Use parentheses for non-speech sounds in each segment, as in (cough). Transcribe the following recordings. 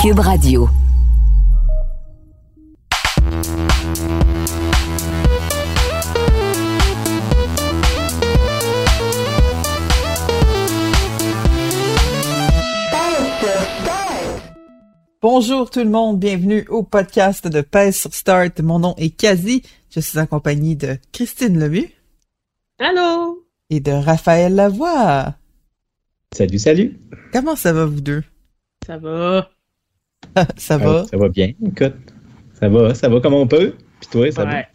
Cube Radio. Bonjour tout le monde, bienvenue au podcast de Pèse sur Start. Mon nom est Kazi, je suis en compagnie de Christine Lemu Allô? et de Raphaël Lavoie. Salut, salut. Comment ça va vous deux? Ça va? (laughs) ça va? Euh, ça va bien, écoute. Ça va, ça va comme on peut. Puis toi, ça va? Ouais.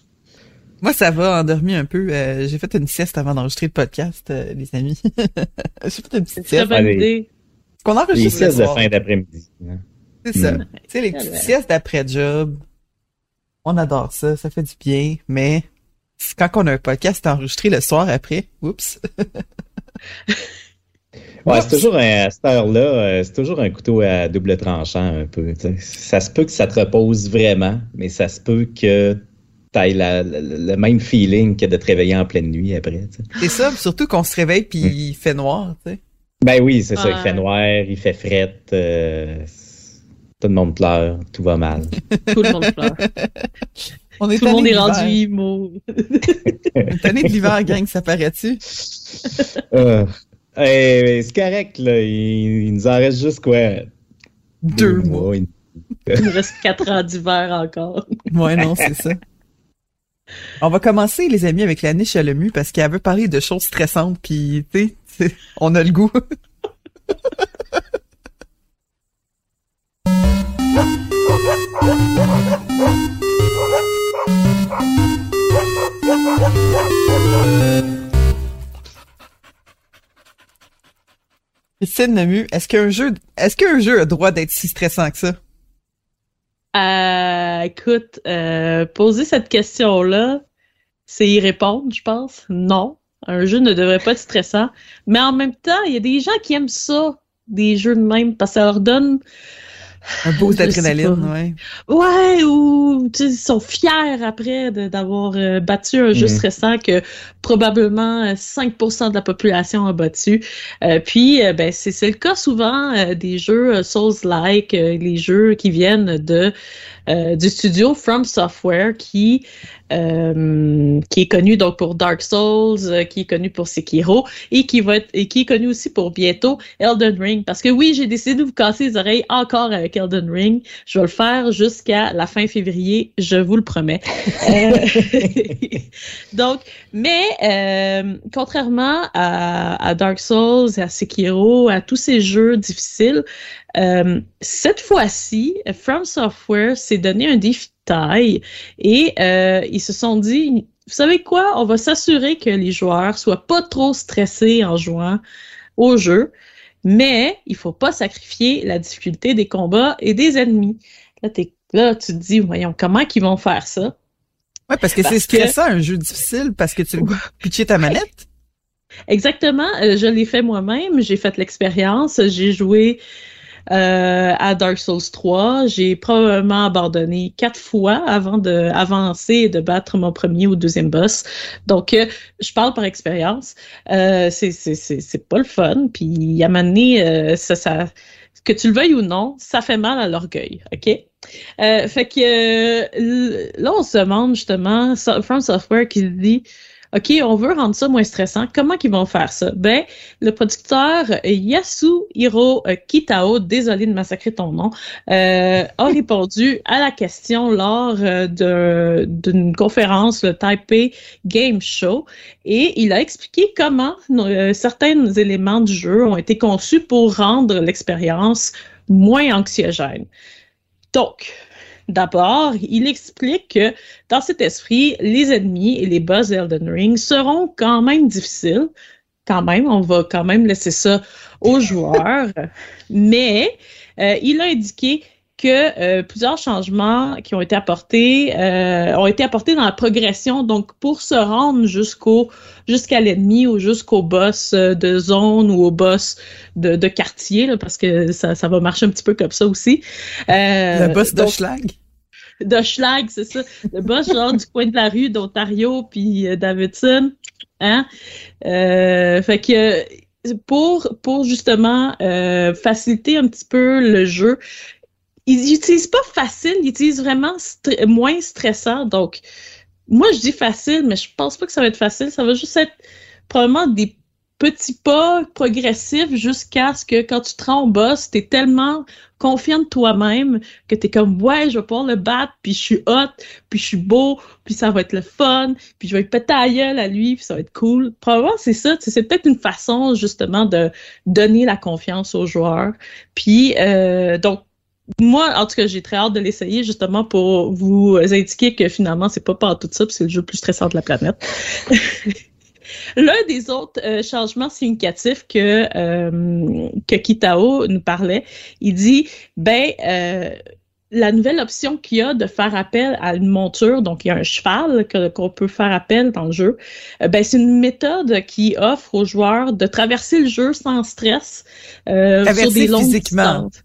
Moi ça va, endormi un peu. Euh, j'ai fait une sieste avant d'enregistrer le podcast, euh, les amis. (laughs) j'ai fait une petite sieste. idée. Qu'on Les enregistre le siestes de fin d'après-midi. hein. C'est ça. Tu sais, les Ah petites siestes d'après-job, on adore ça, ça fait du bien, mais c'est quand on a un podcast enregistré le soir après, oups. (laughs) Ouais, c'est toujours un, à cette heure-là, euh, c'est toujours un couteau à double tranchant un peu. Ça se peut que ça te repose vraiment, mais ça se peut que tu aies le même feeling que de te réveiller en pleine nuit après. C'est ça, surtout qu'on se réveille puis Mm. il fait noir, tu sais. Ben oui, c'est ça. Il fait noir, il fait frette. euh, tout le monde pleure, tout va mal. Tout le monde pleure. (laughs) On est Tout le monde est rendu (laughs) est tanné de l'hiver, gang, ça paraît-tu? Euh, hey, c'est correct, là. Il, il nous en reste juste quoi? Deux mois. Il nous reste quatre ans d'hiver encore. Ouais, non, c'est ça. On va commencer, les amis, avec la niche à l'EMU parce qu'elle veut parler de choses stressantes, puis, tu sais, (laughs) on a le goût. (laughs) Christine Lemu, est-ce qu'un jeu, est-ce qu'un jeu a droit d'être si stressant que ça? Euh, écoute, euh, poser cette question-là, c'est y répondre, je pense. Non. Un jeu ne devrait pas être stressant. Mais en même temps, il y a des gens qui aiment ça, des jeux de même, parce que ça leur donne Un boost d'adrénaline, ouais. Ouais, ou ils sont fiers après d'avoir euh, battu un jeu Mhm. stressant que probablement euh, 5% de la population a battu. Euh, puis, euh, ben, c'est le cas souvent euh, des jeux euh, Souls-like, euh, les jeux qui viennent de euh, du studio From Software qui euh, qui est connu donc pour Dark Souls, euh, qui est connu pour Sekiro et qui va être et qui est connu aussi pour bientôt Elden Ring. Parce que oui, j'ai décidé de vous casser les oreilles encore avec Elden Ring. Je vais le faire jusqu'à la fin février, je vous le promets. Euh, (laughs) donc, mais contrairement à Dark Souls, à Sekiro, à tous ces jeux difficiles, euh, cette fois-ci, From Software s'est donné un défi de taille et euh, ils se sont dit, vous savez quoi, on va s'assurer que les joueurs soient pas trop stressés en jouant au jeu, mais il faut pas sacrifier la difficulté des combats et des ennemis. Là, tu te dis, voyons, comment qu'ils vont faire ça? Ouais, parce que c'est que- stressant, un jeu difficile, parce que tu pitcher ta manette. Exactement, euh, je l'ai fait moi-même, j'ai fait l'expérience, j'ai joué euh, à Dark Souls 3, j'ai probablement abandonné quatre fois avant de avancer et de battre mon premier ou deuxième boss. Donc, euh, je parle par expérience. Euh, c'est pas le fun, puis à un moment donné, euh, ça ça que tu le veuilles ou non, ça fait mal à l'orgueil, ok? Euh, fait que là, on se demande justement, From Software qui dit OK, on veut rendre ça moins stressant. Comment qu'ils vont faire ça? Ben, le producteur Yasuhiro euh, Kitao, désolé de massacrer ton nom, euh, a (laughs) répondu à la question lors euh, d'une conférence, le Taipei Game Show, et il a expliqué comment euh, certains éléments du jeu ont été conçus pour rendre l'expérience moins anxiogène. Donc, D'abord, il explique que dans cet esprit, les ennemis et les boss d'Elden Ring seront quand même difficiles, quand même, on va quand même laisser ça aux joueurs. (laughs) Mais euh, il a indiqué que euh, plusieurs changements qui ont été apportés euh, ont été apportés dans la progression. Donc, pour se rendre jusqu'au jusqu'à l'ennemi ou jusqu'au boss de zone ou au boss de, de quartier, là, parce que ça, ça va marcher un petit peu comme ça aussi. le boss de Schlag de Schlag, c'est ça. Le boss genre du coin de la rue d'Ontario puis Davidson. Hein? Euh, fait que pour, pour justement euh, faciliter un petit peu le jeu, ils n'utilisent pas facile, ils utilisent vraiment moins stressant. Donc, moi, je dis facile, mais je pense pas que ça va être facile. Ça va juste être probablement des petits pas progressifs jusqu'à ce que quand tu te rends au boss, tu es tellement confiant de toi-même que tu es comme ouais, je vais pouvoir le battre, puis je suis hot, puis je suis beau, puis ça va être le fun, puis je vais péter à gueule à lui, puis ça va être cool. Probablement c'est ça, c'est peut-être une façon justement de donner la confiance aux joueurs. Puis euh, donc moi, en tout cas, j'ai très hâte de l'essayer justement pour vous indiquer que finalement, c'est pas pas tout ça, puis c'est le jeu le plus stressant de la planète. (laughs) L'un des autres euh, changements significatifs que, euh, que Kitao nous parlait, il dit, ben, euh, la nouvelle option qu'il y a de faire appel à une monture, donc il y a un cheval qu'on peut faire appel dans le jeu, ben c'est une méthode qui offre aux joueurs de traverser le jeu sans stress euh, sur des longues physiquement. distances.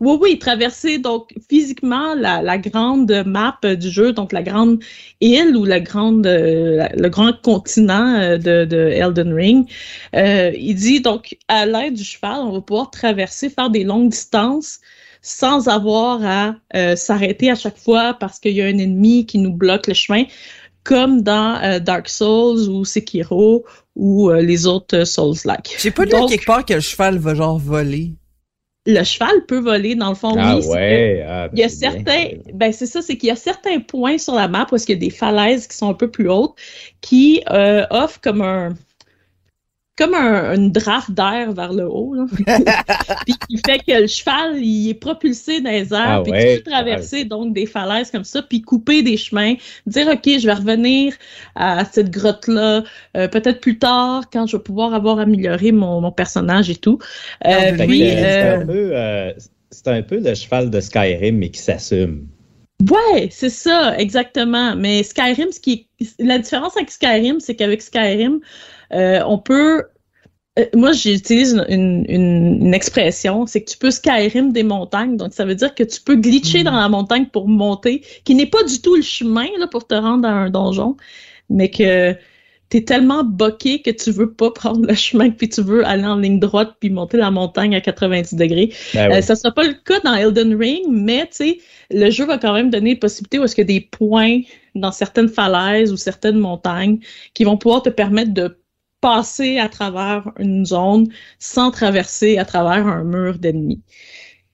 Oui, oui, traverser donc physiquement la, la, grande map du jeu, donc la grande île ou la grande, euh, le grand continent euh, de, de Elden Ring. Euh, il dit donc à l'aide du cheval, on va pouvoir traverser, faire des longues distances sans avoir à euh, s'arrêter à chaque fois parce qu'il y a un ennemi qui nous bloque le chemin, comme dans Dark Souls ou Sekiro ou les autres Souls-like. J'ai pas lu quelque part que le cheval va genre voler le cheval peut voler dans le fond. Ah oui, ouais. Ah, il y a certains, ben c'est ça, c'est qu'il y a certains points sur la map où il y a des falaises qui sont un peu plus hautes qui euh, offrent comme un comme un, une draft d'air vers le haut, là. (laughs) puis qui fait que le cheval, il est propulsé dans les airs, Ah puis ouais, tu peux traverser donc des falaises comme ça, puis couper des chemins, dire ok, je vais revenir à cette grotte-là, euh, peut-être plus tard quand je vais pouvoir avoir amélioré mon, mon personnage et tout. Euh, euh, c'est un peu, euh, c'est un peu le cheval de Skyrim, mais qui s'assume. Ouais, c'est ça, exactement. Mais Skyrim, ce qui est... la différence avec Skyrim, c'est qu'avec Skyrim, euh, on peut. euh, Moi, j'utilise une, une, une- une expression, c'est que tu peux Skyrim des montagnes. Donc, ça veut dire que tu peux glitcher dans la montagne pour monter, qui n'est pas du tout le chemin là, pour te rendre à un donjon, mais que t'es tellement boqué que tu veux pas (laughs) prendre le chemin, puis tu veux aller en ligne droite puis monter la montagne à 90 degrés. Ben Euh, ça sera pas le cas dans Elden Ring, mais tu sais, le jeu va quand même donner possibilité où est-ce qu'il y a des points dans certaines falaises ou certaines montagnes qui vont pouvoir te permettre de passer à travers une zone sans traverser à travers un mur d'ennemis.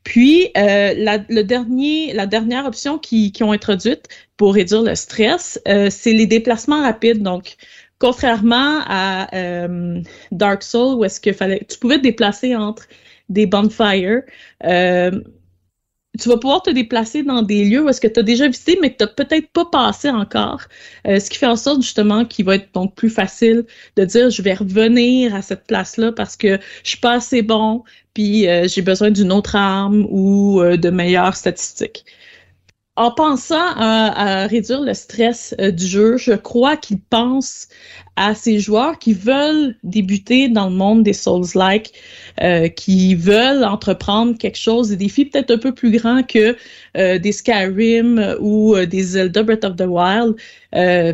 Puis, euh, la, dernière option qui, qui ont introduite pour réduire le stress, euh, c'est les déplacements rapides. Donc, contrairement à euh, Dark Souls, où est-ce que fallait, tu pouvais te déplacer entre des bonfires, tu vas pouvoir te déplacer dans des lieux où est-ce que tu as déjà visité, mais que tu n'as peut-être pas passé encore. Euh, ce qui fait en sorte justement qu'il va être donc plus facile de dire je vais revenir à cette place-là parce que je suis pas assez bon, puis euh, j'ai besoin d'une autre arme ou euh, de meilleures statistiques. En pensant à, réduire le stress euh, du jeu, je crois qu'il pense à ces joueurs qui veulent débuter dans le monde des Souls-like, euh, qui veulent entreprendre quelque chose, des défis peut-être un peu plus grands que euh, des Skyrim ou des Zelda Breath of the Wild,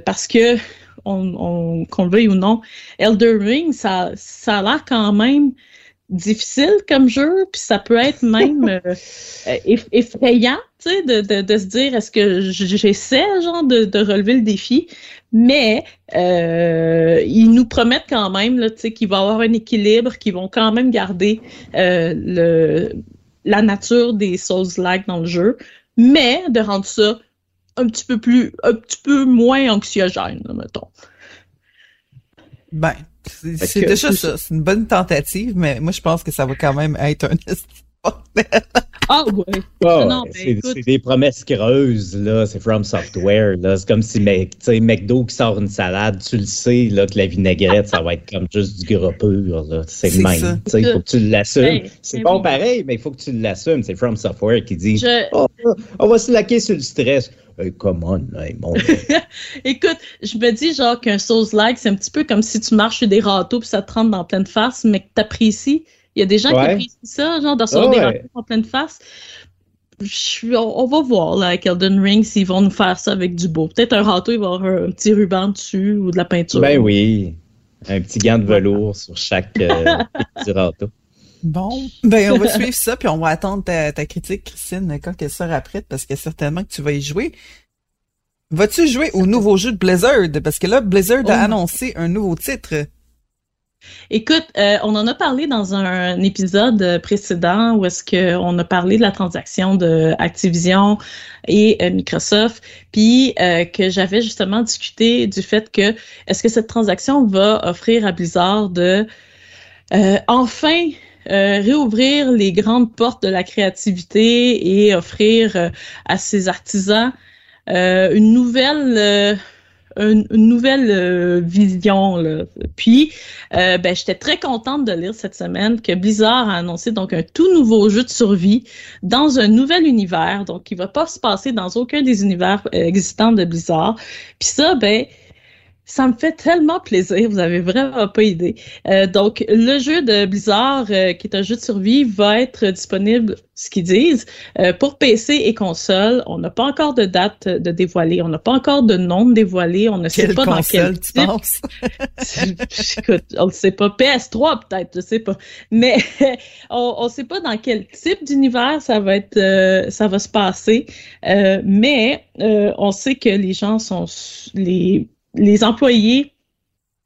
parce que on, on- qu'on le veuille ou non, Elder Ring, ça, ça a l'air quand même difficile comme jeu, puis ça peut être même euh, (laughs) eff- effrayant, tu sais, de, de, de se dire est-ce que j'essaie genre de, de relever le défi, mais euh, ils nous promettent quand même là, tu sais, qu'il va y avoir un équilibre, qu'ils vont quand même garder euh, le la nature des Souls-like dans le jeu, mais de rendre ça un petit peu plus, un petit peu moins anxiogène, là, mettons. Ben, c'est déjà ça. C'est une bonne tentative, mais moi, je pense que ça va quand même être un (laughs) bordel. Ah ouais. Ah, non, ben, c'est c'est des promesses creuses, là. C'est From Software, là. C'est comme si Mc- tu sais, McDo qui sort une salade, tu le sais, là, que la vinaigrette, ça va être comme juste du gras pur, là. C'est C'est le ça. même. Tu sais, il faut que tu l'assumes. Ben, c'est ben bon oui. pareil, mais il faut que tu l'assumes. C'est From Software qui dit Je- Oh, on va se laquer sur le stress. Hey, come on, hey, mon (laughs) Écoute, je me dis genre qu'un Souls-like, c'est un petit peu comme si tu marches sur des râteaux puis ça te rentre dans pleine face, mais que t'apprécies. Il y a des gens qui apprécient ça, genre de recevoir des ouais. râteaux en pleine face. Je on, on va voir là, avec Elden Ring s'ils vont nous faire ça avec du beau. Peut-être un râteau, il va y avoir un petit ruban dessus ou de la peinture. Ben oui. Un petit gant de velours sur chaque euh, (laughs) petit râteau. Bon, ben on va suivre ça, puis on va attendre ta, ta critique, Christine, quand elle sera prête, parce que certainement que tu vas y jouer. Vas-tu jouer au nouveau jeu de Blizzard? Parce que là, Blizzard a Oh. annoncé un nouveau titre. Écoute, euh, on en a parlé dans un, épisode précédent où est-ce qu'on a parlé de la transaction de Activision et euh, Microsoft, puis euh, que j'avais justement discuté du fait que est-ce que cette transaction va offrir à Blizzard de euh, enfin réouvrir les grandes portes de la créativité et offrir à ses artisans euh, une nouvelle euh, une, nouvelle euh, vision là. Puis euh, ben, j'étais très contente de lire cette semaine que Blizzard a annoncé donc un tout nouveau jeu de survie dans un nouvel univers, donc qui va pas se passer dans aucun des univers euh, existants de Blizzard. Puis ça, ben, ça me fait tellement plaisir, vous avez vraiment pas idée. Euh, donc, le jeu de Blizzard, euh, qui est un jeu de survie, va être disponible, ce qu'ils disent, euh, pour PC et console. On n'a pas encore de date de dévoiler, on n'a pas encore de nom de dévoiler, on ne sait pas dans quel tu type. penses? (laughs) Écoute, on ne sait pas. PS3 peut-être, je sais pas. Mais (laughs) on ne sait pas dans quel type d'univers ça va être, euh, ça va se passer. Euh, mais euh, on sait que les gens sont les les employés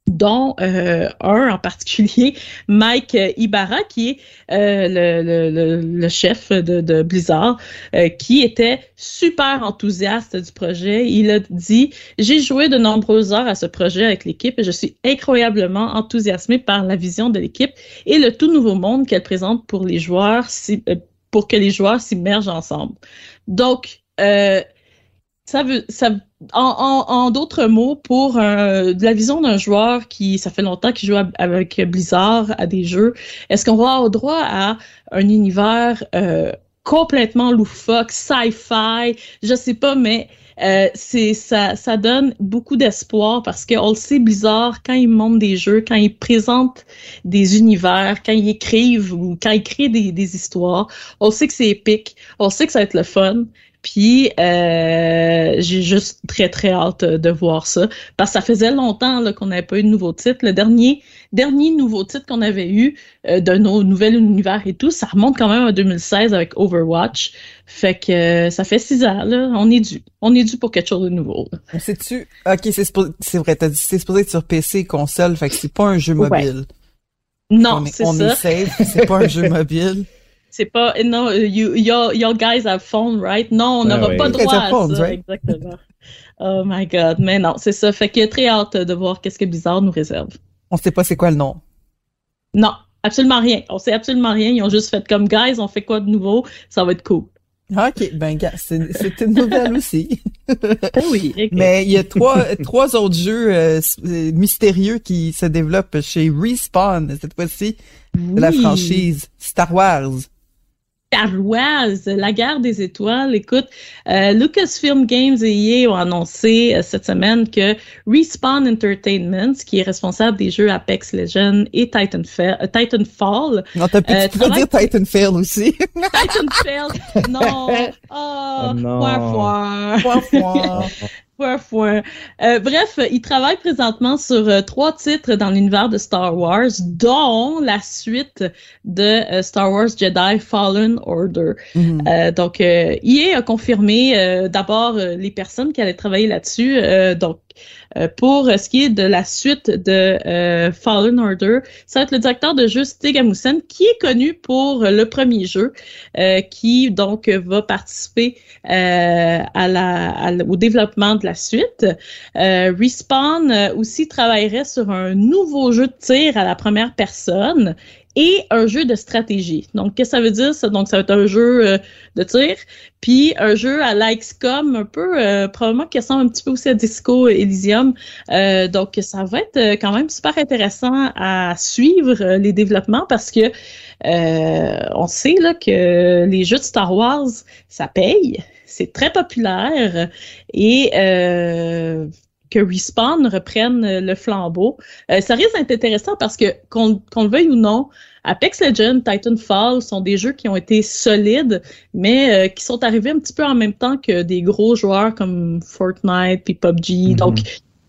dont euh, un en particulier, (laughs) Mike Ibarra, qui est euh, le, le, le, le chef de, de Blizzard, euh, qui était super enthousiaste du projet. Il a dit J'ai joué de nombreuses heures à ce projet avec l'équipe et je suis incroyablement enthousiasmé par la vision de l'équipe et le tout nouveau monde qu'elle présente pour les joueurs, si- euh, pour que les joueurs s'immergent ensemble. Donc, euh, ça veut, ça, en, en, en d'autres mots, pour un- de la vision d'un joueur qui, ça fait longtemps qu'il joue avec Blizzard à des jeux, est-ce qu'on va avoir droit à un univers euh, complètement loufoque, sci-fi, je sais pas, mais euh, c'est ça, ça donne beaucoup d'espoir parce qu'on le sait, Blizzard, quand ils montent des jeux, quand ils présentent des univers, quand ils écrivent ou quand ils créent des, des histoires, on sait que c'est épique, on sait que ça va être le fun. Puis euh, j'ai juste très très hâte de voir ça parce que ça faisait longtemps qu'on n'avait pas eu de nouveau titre. Le dernier dernier nouveau titre qu'on avait eu euh, de nos nouvel univers et tout, ça remonte quand même à 2016 avec Overwatch. Fait que euh, ça fait six ans là, on est dû, on est dû pour quelque chose de nouveau. là. Sais-tu? Ok, c'est supposé- c'est vrai, t'as dit c'est supposé être sur PC et console, fait que c'est pas un jeu Ouais. mobile. Non, on est, c'est on ça. est safe, c'est pas un jeu (laughs) mobile. C'est pas non, you, your, your guys have phone, right? Non, on Ah n'aura ouais. pas You guys droit have à phones, ça, right? exactement. Oh my god, mais non, c'est ça. Fait que très hâte de voir qu'est-ce que Blizzard nous réserve. On sait pas c'est quoi le nom. Non, absolument rien. On sait absolument rien. Ils ont juste fait comme guys, on fait quoi de nouveau? Ça va être cool. Ok, ben gars, c'est une nouvelle (laughs) aussi. oui. Mais il y a trois, trois autres jeux euh, euh, mystérieux qui se développent chez Respawn, cette fois-ci, de la franchise Star Wars. Wars, la guerre des étoiles. Écoute, euh, Lucasfilm Games et EA ont annoncé euh, cette semaine que Respawn Entertainment, qui est responsable des jeux Apex Legends et Titanfall, euh, Titanfall Non, t'as pu, Euh, tu peux travaille- dire Titanfall aussi. (laughs) Titanfall, non, (laughs) oh, Oh non. (laughs) Point, point. Euh, bref, il travaille présentement sur euh, trois titres dans l'univers de Star Wars, dont la suite de euh, Star Wars Jedi Fallen Order. Mhm. Euh, donc, euh, EA a confirmé euh, d'abord les personnes qui allaient travailler là-dessus. Euh, donc, pour euh, ce qui est de la suite de euh, Fallen Order, ça va être le directeur de jeu Stig qui est connu pour euh, le premier jeu, euh, qui donc euh, va participer euh, au développement de la suite. Euh, Respawn euh, aussi travaillerait sur un nouveau jeu de tir à la première personne et un jeu de stratégie. Donc, qu'est-ce que ça veut dire? Donc, ça va être un jeu euh, de tir, puis un jeu à la XCOM, un peu, euh, probablement qui ressemble un petit peu aussi à Disco Elysium. Euh, donc, ça va être quand même super intéressant à suivre les développements parce que on sait là, que les jeux de Star Wars, ça paye. C'est très populaire et que Respawn reprenne le flambeau. Euh, ça risque d'être intéressant parce que, qu'on le veuille ou non, Apex Legends, Titanfall sont des jeux qui ont été solides, mais euh, qui sont arrivés un petit peu en même temps que des gros joueurs comme Fortnite puis PUBG. Mhm. Donc,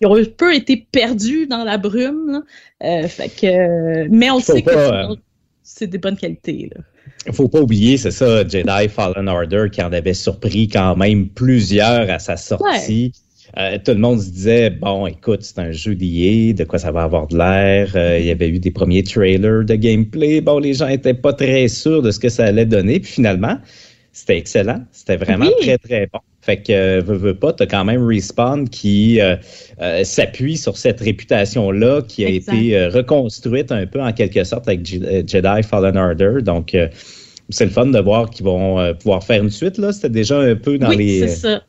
ils ont un peu été perdus dans la brume. Euh, fait que, mais on sait que c'est des bonnes qualités. Là. Il faut pas oublier, c'est ça, Jedi Fallen Order qui en avait surpris quand même plusieurs à sa sortie. Euh, tout le monde se disait, bon, écoute, c'est un jeu d'IA, de quoi ça va avoir de l'air? Euh, il y avait eu des premiers trailers de gameplay. Bon, les gens étaient pas très sûrs de ce que ça allait donner. Puis finalement, c'était excellent. C'était vraiment très, très bon. Fait que, euh, veux, veux pas, t'as quand même Respawn qui s'appuie sur cette réputation-là qui a été reconstruite un peu en quelque sorte avec Jedi Fallen Order. Donc, c'est le fun de voir qu'ils vont pouvoir faire une suite. là. C'était déjà un peu dans oui, les... c'est ça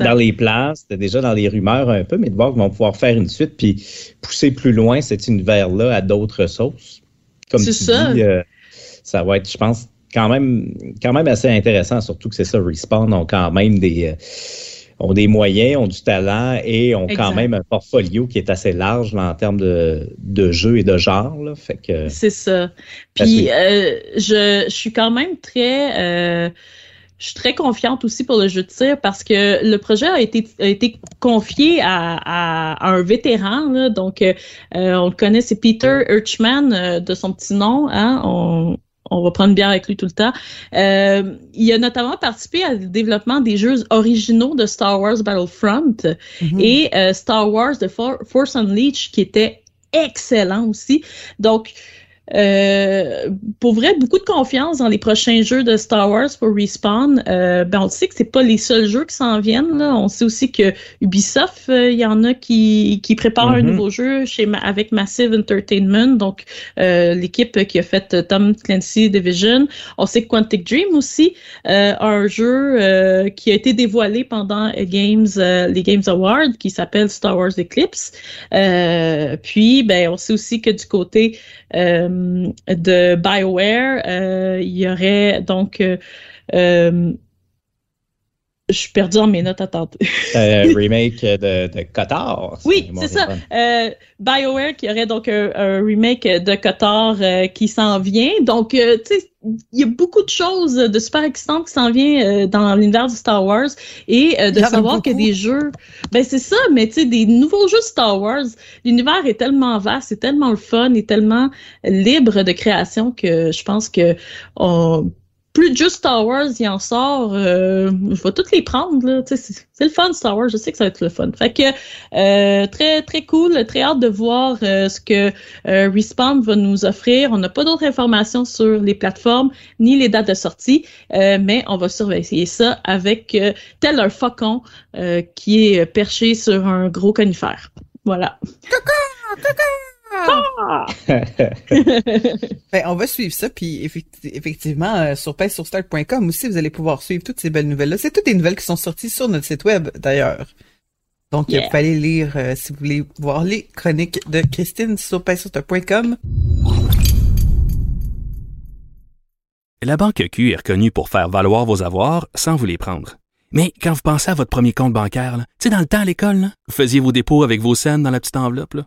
dans les plans, c'était déjà dans les rumeurs un peu, mais de voir qu'ils vont pouvoir faire une suite puis pousser plus loin cet univers-là à d'autres sauces. Comme tu ça. dis, euh, ça va être, je pense, quand même, quand même assez intéressant, surtout que c'est ça, Respawn ont quand même des, euh, ont des moyens, ont du talent et ont quand même un portfolio qui est assez large en termes de, de jeux et de genre. Fait que, c'est ça. Puis, euh, je, je, suis quand même très je suis très confiante aussi pour le jeu de tir parce que le projet a été, a été confié à, à, un vétéran. Là, donc, euh, on le connaît, c'est Peter Urchman euh, de son petit nom. Hein, on, on va prendre bien avec lui tout le temps. Euh, il a notamment participé au développement des jeux originaux de Star Wars Battlefront mm-hmm. et euh, Star Wars The Force Unleashed qui était excellent aussi. Donc, euh, pour vrai, beaucoup de confiance dans les prochains jeux de Star Wars pour Respawn. Euh, ben on sait que c'est pas les seuls jeux qui s'en viennent. Là. On sait aussi que Ubisoft, euh, il y en a qui, qui préparent un mm-hmm. nouveau jeu chez avec Massive Entertainment, donc euh, l'équipe qui a fait Tom Clancy Division. On sait que Quantic Dream aussi a un jeu qui a été dévoilé pendant Games, les Games Awards, qui s'appelle Star Wars Eclipse. puis, ben on sait aussi que du côté euh, de BioWare. Euh, il y aurait donc euh, je suis perdu dans mes notes à tenter. un remake de, de Cotard. Oui, c'est ça. Euh, BioWare qui aurait donc un, remake de Cotard qui s'en vient. Donc, tu sais, il y a beaucoup de choses de super excitantes qui s'en viennent dans l'univers de Star Wars et de savoir que des jeux, ben c'est ça, mais tu sais, des nouveaux jeux de Star Wars, l'univers est tellement vaste, c'est tellement le fun, et tellement libre de création que je pense que on plus juste Star Wars il en sort, euh, je vais toutes les prendre. Là. C'est, le fun Star Wars, je sais que ça va être le fun. Fait que euh, très très cool, très hâte de voir euh, ce que Respawn va nous offrir. On n'a pas d'autres informations sur les plateformes ni les dates de sortie, mais on va surveiller ça avec tel un faucon qui est perché sur un gros conifère. Voilà. Ah! (laughs) ben, on va suivre ça, puis effectivement, euh, sur start.com aussi, vous allez pouvoir suivre toutes ces belles nouvelles-là. C'est toutes des nouvelles qui sont sorties sur notre site web, d'ailleurs. Donc, il fallait lire, euh, si vous voulez voir les chroniques de Christine sur start.com. La Banque Q est reconnue pour faire valoir vos avoirs sans vous les prendre. Mais quand vous pensez à votre premier compte bancaire, tu sais, dans le temps à l'école, vous faisiez vos dépôts avec vos scènes dans la petite enveloppe. Là.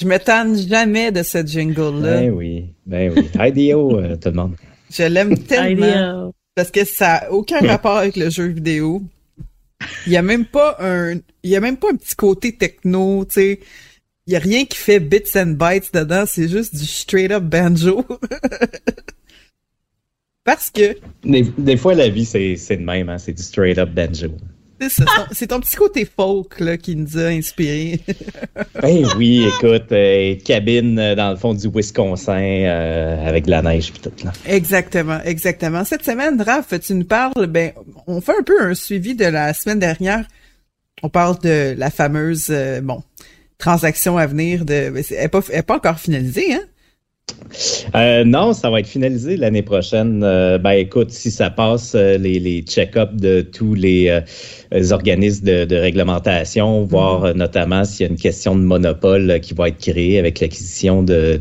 Je m'étonne jamais de ce jingle-là. Ben oui, ben oui. IDEO, euh, tout le monde. Je l'aime tellement. Parce que ça n'a aucun rapport avec le jeu vidéo. Il y a même pas un, il y a même pas un petit côté techno, tu sais. Il y a rien qui fait bits and bytes dedans, c'est juste du straight up banjo. (laughs) Parce que. Des, fois, la vie, c'est, c'est de même, hein? c'est du straight up banjo. C'est ton petit côté folk là, qui nous a inspiré. (laughs) ben oui, écoute, euh, cabine euh, dans le fond du Wisconsin euh, avec de la neige puis tout là. Exactement, exactement. Cette semaine, Raph, tu nous parles, ben, on fait un peu un suivi de la semaine dernière. On parle de la fameuse, bon, transaction à venir de, elle n'est pas, pas encore finalisée, hein? Euh, non, ça va être finalisé l'année prochaine. Euh, ben écoute, si ça passe euh, les, les check-ups de tous les organismes de, réglementation, voir mhm. notamment s'il y a une question de monopole qui va être créée avec l'acquisition de,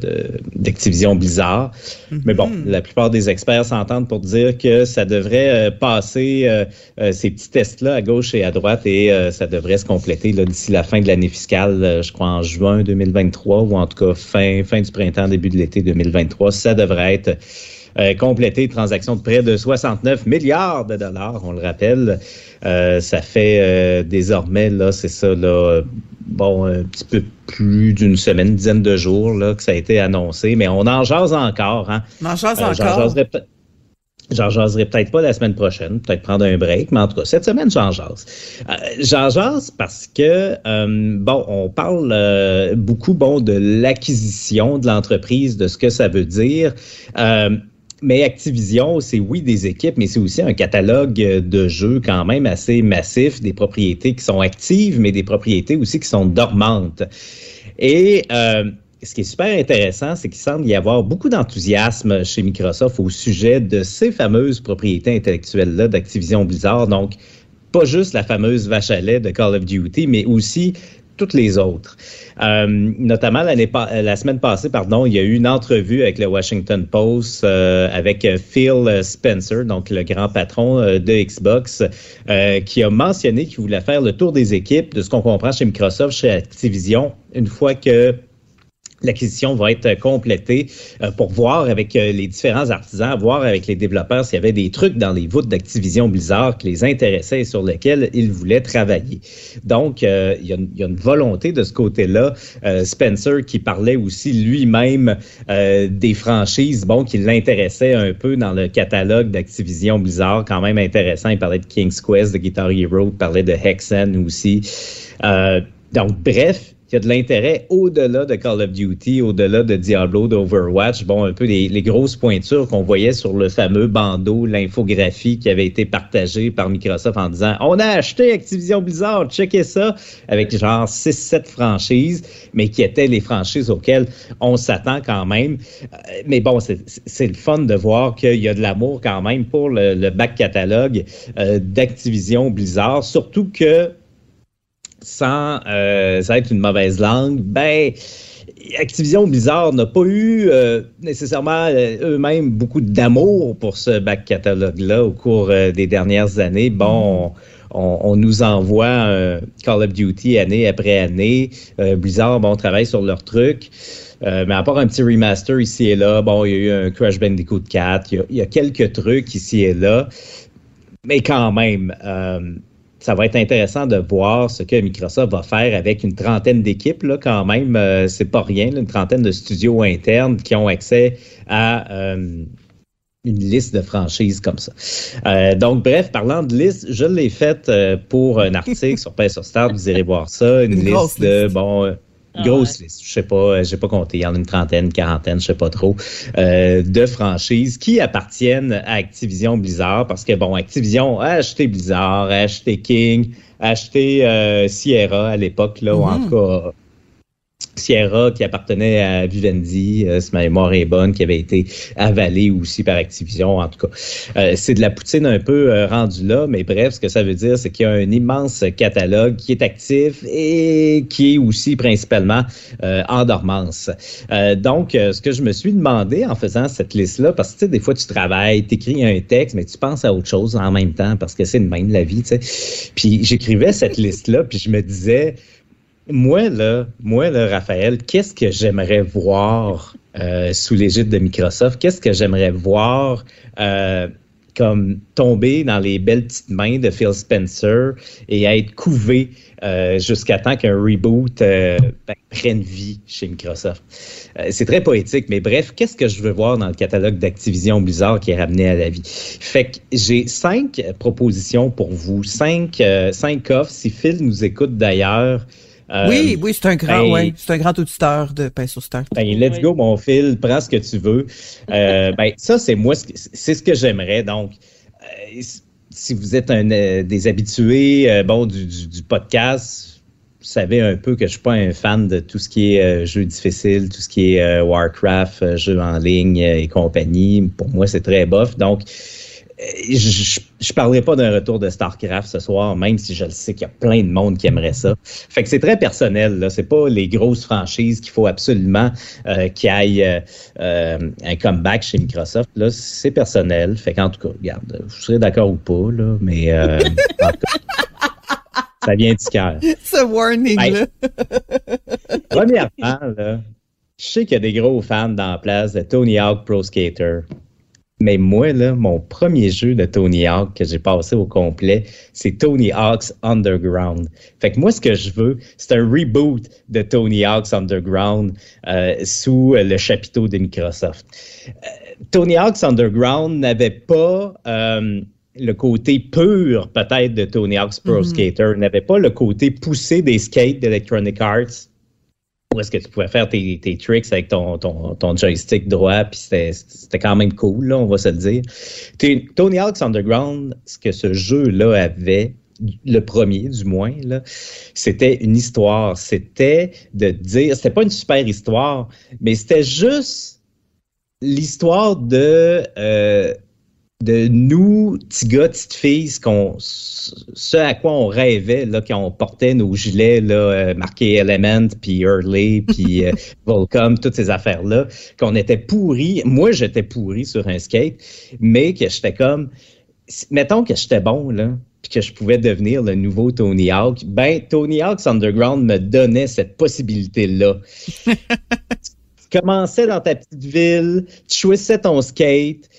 d'Activision Blizzard. Mais bon, mhm. la plupart des experts s'entendent pour dire que ça devrait passer ces petits tests-là à gauche et à droite et ça devrait se compléter d'ici la fin de l'année fiscale, je crois en juin 2023 ou en tout cas fin, fin du printemps, début de l'été 2023. Ça devrait être euh, complété, transaction de près de 69 milliards de dollars, on le rappelle. Euh, ça fait euh, désormais, là, c'est ça, là, bon, un petit peu plus d'une semaine, une dizaine de jours, là, que ça a été annoncé, mais on en jase encore, hein. On en jase encore. J'en jaserai peut-être pas la semaine prochaine, peut-être prendre un break, mais en tout cas, cette semaine, j'en jase. Euh, j'en jase parce que, euh, bon, on parle euh, beaucoup, bon, de l'acquisition de l'entreprise, de ce que ça veut dire. mais Activision, c'est oui des équipes, mais c'est aussi un catalogue de jeux quand même assez massif, des propriétés qui sont actives, mais des propriétés aussi qui sont dormantes. Et ce qui est super intéressant, c'est qu'il semble y avoir beaucoup d'enthousiasme chez Microsoft au sujet de ces fameuses propriétés intellectuelles-là d'Activision Blizzard. Donc, pas juste la fameuse vache à lait de Call of Duty, mais aussi toutes les autres. Euh, notamment la semaine passée, pardon, il y a eu une entrevue avec le Washington Post euh, avec Phil Spencer, donc le grand patron euh, de Xbox, qui a mentionné qu'il voulait faire le tour des équipes de ce qu'on comprend chez Microsoft, chez Activision, une fois que L'acquisition va être complétée euh, pour voir avec euh, les différents artisans, voir avec les développeurs s'il y avait des trucs dans les voûtes d'Activision Blizzard qui les intéressaient et sur lesquels ils voulaient travailler. Donc, euh, il, y a, une volonté de ce côté-là. Spencer qui parlait aussi lui-même des franchises, bon, qui l'intéressait un peu dans le catalogue d'Activision Blizzard, quand même intéressant. Il parlait de King's Quest, de Guitar Hero, parlait de Hexen aussi. donc, bref, il y a de l'intérêt au-delà de Call of Duty, au-delà de Diablo, d'Overwatch. Bon, un peu les, grosses pointures qu'on voyait sur le fameux bandeau, l'infographie qui avait été partagée par Microsoft en disant On a acheté Activision Blizzard, checkez ça, avec genre 6-7 franchises, mais qui étaient les franchises auxquelles on s'attend quand même. Euh, mais bon, c'est le fun de voir qu'il y a de l'amour quand même pour le, back catalogue euh, d'Activision Blizzard, surtout que sans euh, être une mauvaise langue, ben Activision Blizzard n'a pas eu euh, nécessairement euh, eux-mêmes beaucoup d'amour pour ce back catalogue-là au cours des dernières années. Bon, on, nous envoie Call of Duty année après année. Blizzard, bon, travaille sur leur truc. mais à part un petit remaster ici et là, bon, il y a eu un Crash Bandicoot 4, il y a, quelques trucs ici et là. Mais quand même, ça va être intéressant de voir ce que Microsoft va faire avec une trentaine d'équipes, là, quand même. Euh, c'est pas rien, une trentaine de studios internes qui ont accès à euh, une liste de franchises comme ça. Euh, donc, bref, parlant de liste, je l'ai faite pour un article sur sur Start. Vous irez voir ça. Une, liste de, bon, ah Grosse liste, je sais pas, euh, j'ai pas compté, il y en a une trentaine, quarantaine, je sais pas trop, euh, de franchises qui appartiennent à Activision Blizzard parce que bon, Activision a acheté Blizzard, a acheté King, a acheté euh, Sierra à l'époque là, ou en mm-hmm. tout cas Sierra qui appartenait à Vivendi, euh, si ma mémoire est bonne, qui avait été avalé aussi par Activision, en tout cas. Euh, c'est de la poutine un peu euh, rendue là, mais bref, ce que ça veut dire, c'est qu'il y a un immense catalogue qui est actif et qui est aussi principalement en dormance. donc, ce que je me suis demandé en faisant cette liste-là, parce que tu sais, des fois tu travailles, tu écris un texte, mais tu penses à autre chose en même temps parce que c'est le même la vie, tu sais. Puis j'écrivais cette liste-là, puis je me disais, moi, là, moi, là, Raphaël, qu'est-ce que j'aimerais voir euh, sous l'égide de Microsoft? Qu'est-ce que j'aimerais voir euh, comme tomber dans les belles petites mains de Phil Spencer et être couvé euh, jusqu'à temps qu'un reboot ben, prenne vie chez Microsoft? C'est très poétique, mais bref, qu'est-ce que je veux voir dans le catalogue d'Activision Blizzard qui est ramené à la vie? Fait que j'ai cinq propositions pour vous, cinq, cinq offres. Si Phil nous écoute d'ailleurs, oui, oui, c'est un grand, ben, ouais, c'est un grand auditeur de Pain sur Start. Ben, let's go, mon Phil, prends ce que tu veux. (laughs) ben, ça, c'est moi, c'est ce que j'aimerais. Donc, si vous êtes un, euh, des habitués euh, bon, du, podcast, vous savez un peu que je suis pas un fan de tout ce qui est euh, jeux difficiles, tout ce qui est Warcraft, jeux en ligne et compagnie. Pour moi, c'est très bof. Donc, je, je parlerai pas d'un retour de StarCraft ce soir, même si je le sais qu'il y a plein de monde qui aimerait ça. Fait que c'est très personnel. Là, c'est pas les grosses franchises qu'il faut absolument euh, qu'il y ait euh, euh, un comeback chez Microsoft. Là, c'est personnel. Fait qu'en tout cas, regarde, je serais d'accord ou pas là, mais euh, ça vient du cœur. Ce warning là. premièrement, là, je sais qu'il y a des gros fans dans la place de Tony Hawk Pro Skater. Mais moi, là, mon premier jeu de Tony Hawk que j'ai passé au complet, c'est Tony Hawk's Underground. Fait que moi, ce que je veux, c'est un reboot de Tony Hawk's Underground euh, sous le chapiteau de Microsoft. Euh, Tony Hawk's Underground n'avait pas euh, le côté pur, peut-être, de Tony Hawk's Pro mm-hmm. Skater, n'avait pas le côté poussé des skates d'Electronic Arts où est-ce que tu pouvais faire tes, tes tricks avec ton, ton, ton, joystick droit, puis c'était quand même cool, là, on va se le dire. Tony Hawk's Underground, ce que ce jeu-là avait, le premier du moins, c'était une histoire. C'était de dire, c'était pas une super histoire, mais c'était juste l'histoire de euh, de nous, petits gars, petites filles, ce, à quoi on rêvait là, quand on portait nos gilets là, euh, marqués Element, puis Early, puis euh, (laughs) Volcom, toutes ces affaires-là, qu'on était pourris. Moi, j'étais pourri sur un skate, mais que j'étais comme... Mettons que j'étais bon, là, puis que je pouvais devenir le nouveau Tony Hawk, ben, Tony Hawk's Underground me donnait cette possibilité-là. (laughs) tu commençais dans ta petite ville, tu choisissais ton skate,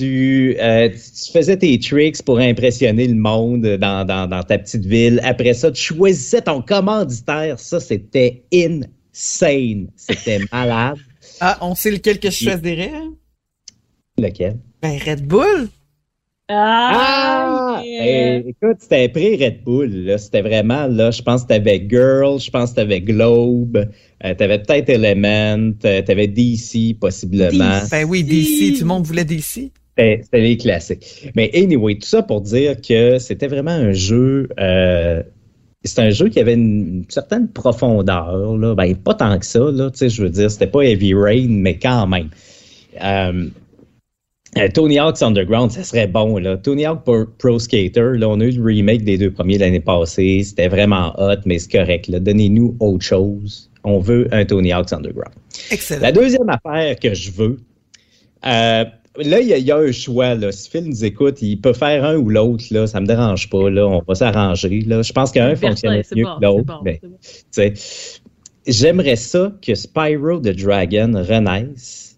euh, tu, faisais tes tricks pour impressionner le monde dans, ta petite ville. Après ça, tu choisissais ton commanditaire. Ça, c'était insane. C'était (laughs) malade. Ah, on sait lequel que je choisirais? Hein? Lequel? Ben, Red Bull. Ah! ah! écoute, c'était pré Red Bull. C'était vraiment, là, je pense que t'avais Girl, je pense que t'avais Globe, euh, t'avais peut-être Element, euh, t'avais DC, possiblement. Ben oui, DC, tout le monde voulait DC. C'était les classiques. Mais anyway, tout ça pour dire que c'était vraiment un jeu... Euh, c'est un jeu qui avait une, certaine profondeur, là. Ben, pas tant que ça, là, tu sais, je veux dire, c'était pas Heavy Rain, mais quand même. Euh, euh, Tony Hawk's Underground, ça serait bon. Là. Tony Hawk Pro, Skater, là, on a eu le remake des deux premiers l'année passée. C'était vraiment hot, mais c'est correct. Donnez-nous autre chose. On veut un Tony Hawk's Underground. Excellent. La deuxième affaire que je veux, euh, là, il y, a un choix. Là. Si Phil nous écoute, il peut faire un ou l'autre. Là, ça me dérange pas. Là. On va s'arranger. Là. Je pense qu'un fonctionne mieux que l'autre. Bon, J'aimerais ça que Spyro the Dragon renaisse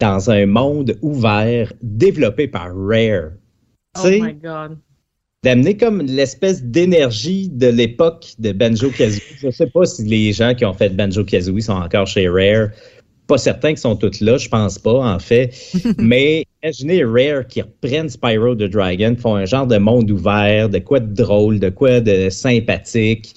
dans un monde ouvert développé par Rare. Oh my God. D'amener comme l'espèce d'énergie de l'époque de Banjo Kazooie. Je sais pas si les gens qui ont fait Banjo Kazooie sont encore chez Rare. Pas certains qu'ils sont tous là, je pense pas, en fait. (laughs) Mais imaginez Rare qui reprennent Spyro the Dragon, font un genre de monde ouvert, de quoi de drôle, de quoi de sympathique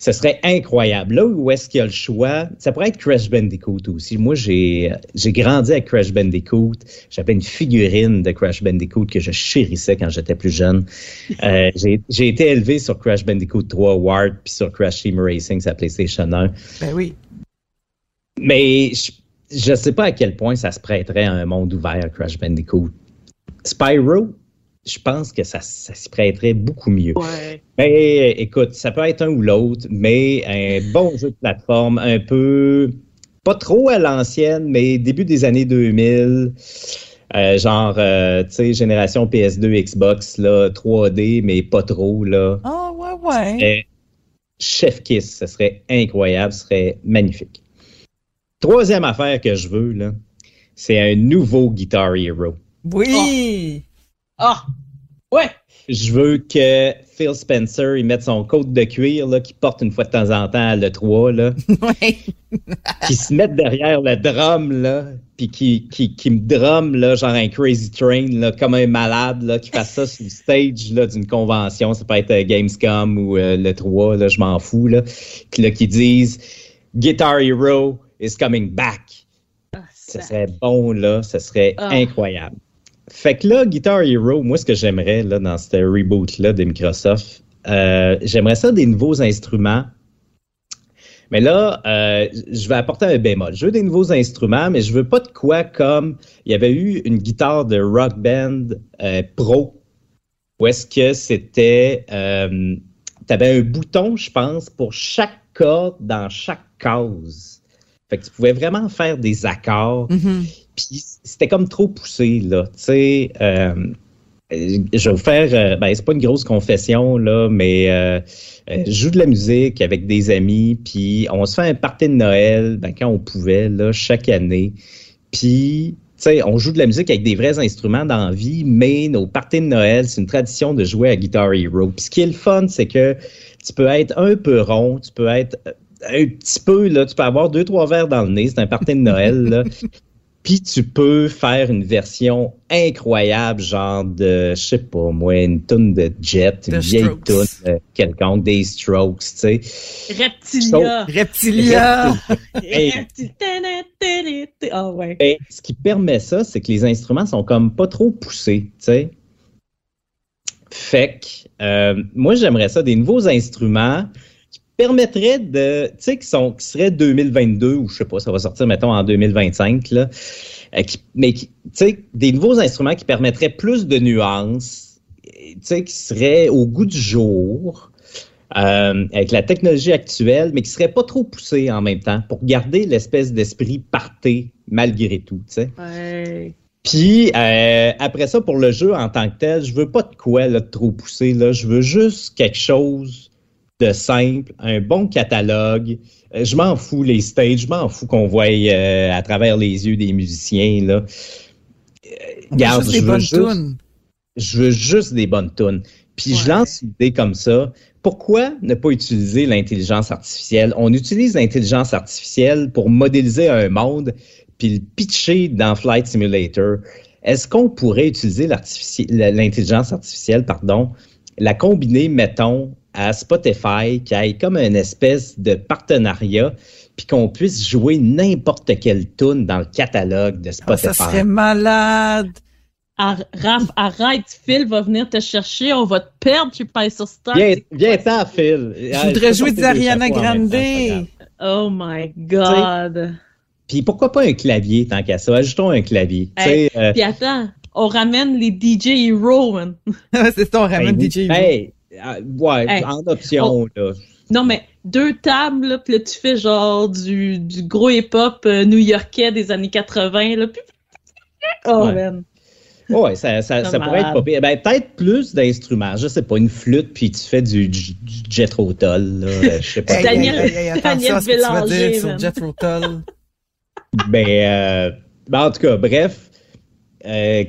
ce serait incroyable. Là où est-ce qu'il y a le choix, ça pourrait être Crash Bandicoot aussi. Moi, j'ai grandi avec Crash Bandicoot. J'avais une figurine de Crash Bandicoot que je chérissais quand j'étais plus jeune. Euh, (laughs) j'ai été élevé sur Crash Bandicoot 3 Ward puis sur Crash Team Racing, sa PlayStation 1. Ben oui. Mais je ne sais pas à quel point ça se prêterait à un monde ouvert, Crash Bandicoot. Spyro, je pense que ça, s'y prêterait beaucoup mieux. Mais écoute, ça peut être un ou l'autre, mais un bon jeu de plateforme, un peu, pas trop à l'ancienne, mais début des années 2000. Euh, genre, euh, tu sais, génération PS2, Xbox, là, 3D, mais pas trop, là. Ah, ouais, ouais. Chef Kiss, ce serait incroyable, ce serait magnifique. Troisième affaire que je veux, là, c'est un nouveau Guitar Hero. Oui! Ah! Ouais! Je veux que Phil Spencer il mette son côte de cuir là, qu'il porte une fois de temps en temps à l'E3, là, (laughs) Ouais. qui se mette derrière le drum, là, puis qui, qui, qui me drum, là, genre un crazy train, là, comme un malade, là, qui fasse ça sur le stage là, d'une convention. Ça peut être euh, Gamescom ou euh, l'E3, là, je m'en fous, là. Puis là, qui disent Guitar Hero is coming back. Ah, Ce ça- serait bon, là. Ce serait Ah. incroyable. Fait que là, Guitar Hero, moi, ce que j'aimerais, là, dans ce reboot-là de Microsoft, euh, j'aimerais ça des nouveaux instruments. Mais là, euh, je vais apporter un bémol. Je veux des nouveaux instruments, mais je veux pas de quoi comme il y avait eu une guitare de Rock Band euh, Pro, où est-ce que c'était, tu avais un bouton, je pense, pour chaque corde dans chaque case. Fait que tu pouvais vraiment faire des accords. Mhm. Puis c'était comme trop poussé, là. Tu sais, euh, je vais vous faire, euh, ben, c'est pas une grosse confession, là, mais euh, je joue de la musique avec des amis, puis on se fait un party de Noël, ben, quand on pouvait, là, chaque année. Puis, tu sais, on joue de la musique avec des vrais instruments dans vie, mais nos parties de Noël, c'est une tradition de jouer à Guitar Hero. Puis ce qui est le fun, c'est que tu peux être un peu rond, tu peux être un petit peu, là, tu peux avoir deux, trois verres dans le nez, c'est un party de Noël, là. (laughs) Puis tu peux faire une version incroyable, genre de, je sais pas moi, une tonne de Jet, une The vieille tonne euh, quelconque, des Strokes, tu sais. Reptilia! Reptilia! Hey. Reptilia! Ah ouais. Ben, ce qui permet ça, c'est que les instruments sont comme pas trop poussés, tu sais. Fait que euh, moi j'aimerais ça des nouveaux instruments qui permettraient de, tu sais, qui sont, qui seraient 2022 ou je sais pas, ça va sortir mettons en 2025 là, euh, qui- mais qui- tu sais, des nouveaux instruments qui permettraient plus de nuances, tu sais, qui seraient au goût du jour. euh, avec la technologie actuelle, mais qui serait pas trop poussés en même temps pour garder l'espèce d'esprit parté malgré tout, tu sais. Ouais. Puis euh, après ça, pour le jeu en tant que tel, je veux pas de quoi là, de trop pousser. Là. Je veux juste quelque chose de simple, un bon catalogue. Euh, je m'en fous les stages, je m'en fous qu'on voie euh, à travers les yeux des musiciens. Là. Euh, regarde, je veux juste- je veux juste des bonnes tunes. Puis je lance une idée comme ça. Pourquoi ne pas utiliser l'intelligence artificielle? On utilise l'intelligence artificielle pour modéliser un monde puis le pitcher dans Flight Simulator. Est-ce qu'on pourrait utiliser l'intelligence artificielle, pardon, la combiner, mettons, à Spotify, qui ait comme une espèce de partenariat, puis qu'on puisse jouer n'importe quelle tune dans le catalogue de Ah, Spotify? ça serait malade. Ar- Raph, arrête, Phil va venir te chercher, on va te perdre, tu payes sur Star. Viens, viens t'en, Phil. Je voudrais jouer d'Ariana Grande. Oh my god. Puis pourquoi pas un clavier tant qu'à ça? Ajoutons un clavier. Hey, euh, Puis attends, on ramène les DJ Hero, man. c'est ça, on ramène ben, DJ. hey, euh, ouais, Hey, en option, là. Non, mais deux tables, là, puis là, tu fais genre du, du gros hip-hop euh, new-yorkais des années 80, là. Puis- Oh, Ouais. man. Ouais, ça, ça, ça pourrait être pas pire. Ben, peut-être plus d'instruments. Je sais pas, une flûte, puis tu fais du, du, du jet rotal, là. euh, Je sais pas. Hey, Daniel- hey, hey, Daniel ce que tu dire sur. Ben, euh, ben, en tout cas, bref. euh,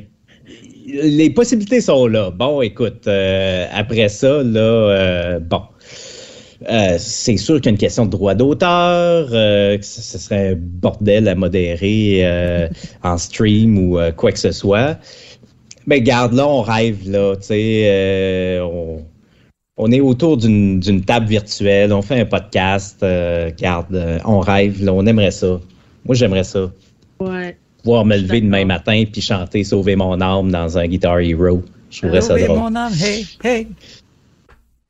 les possibilités sont là. Bon, écoute, euh, après ça, là, euh, bon. Euh, c'est sûr qu'il y a une question de droit d'auteur, que ce serait un bordel à modérer en stream ou quoi que ce soit. Mais garde là, on rêve là, tu sais, on, on est autour d'une table virtuelle, on fait un podcast, garde, on rêve là, on aimerait ça. Moi, j'aimerais ça. Ouais. Pouvoir me lever demain matin puis chanter Sauver mon âme dans un Guitar Hero. Je trouverais ça Oui, drôle. mon âme, hey, hey.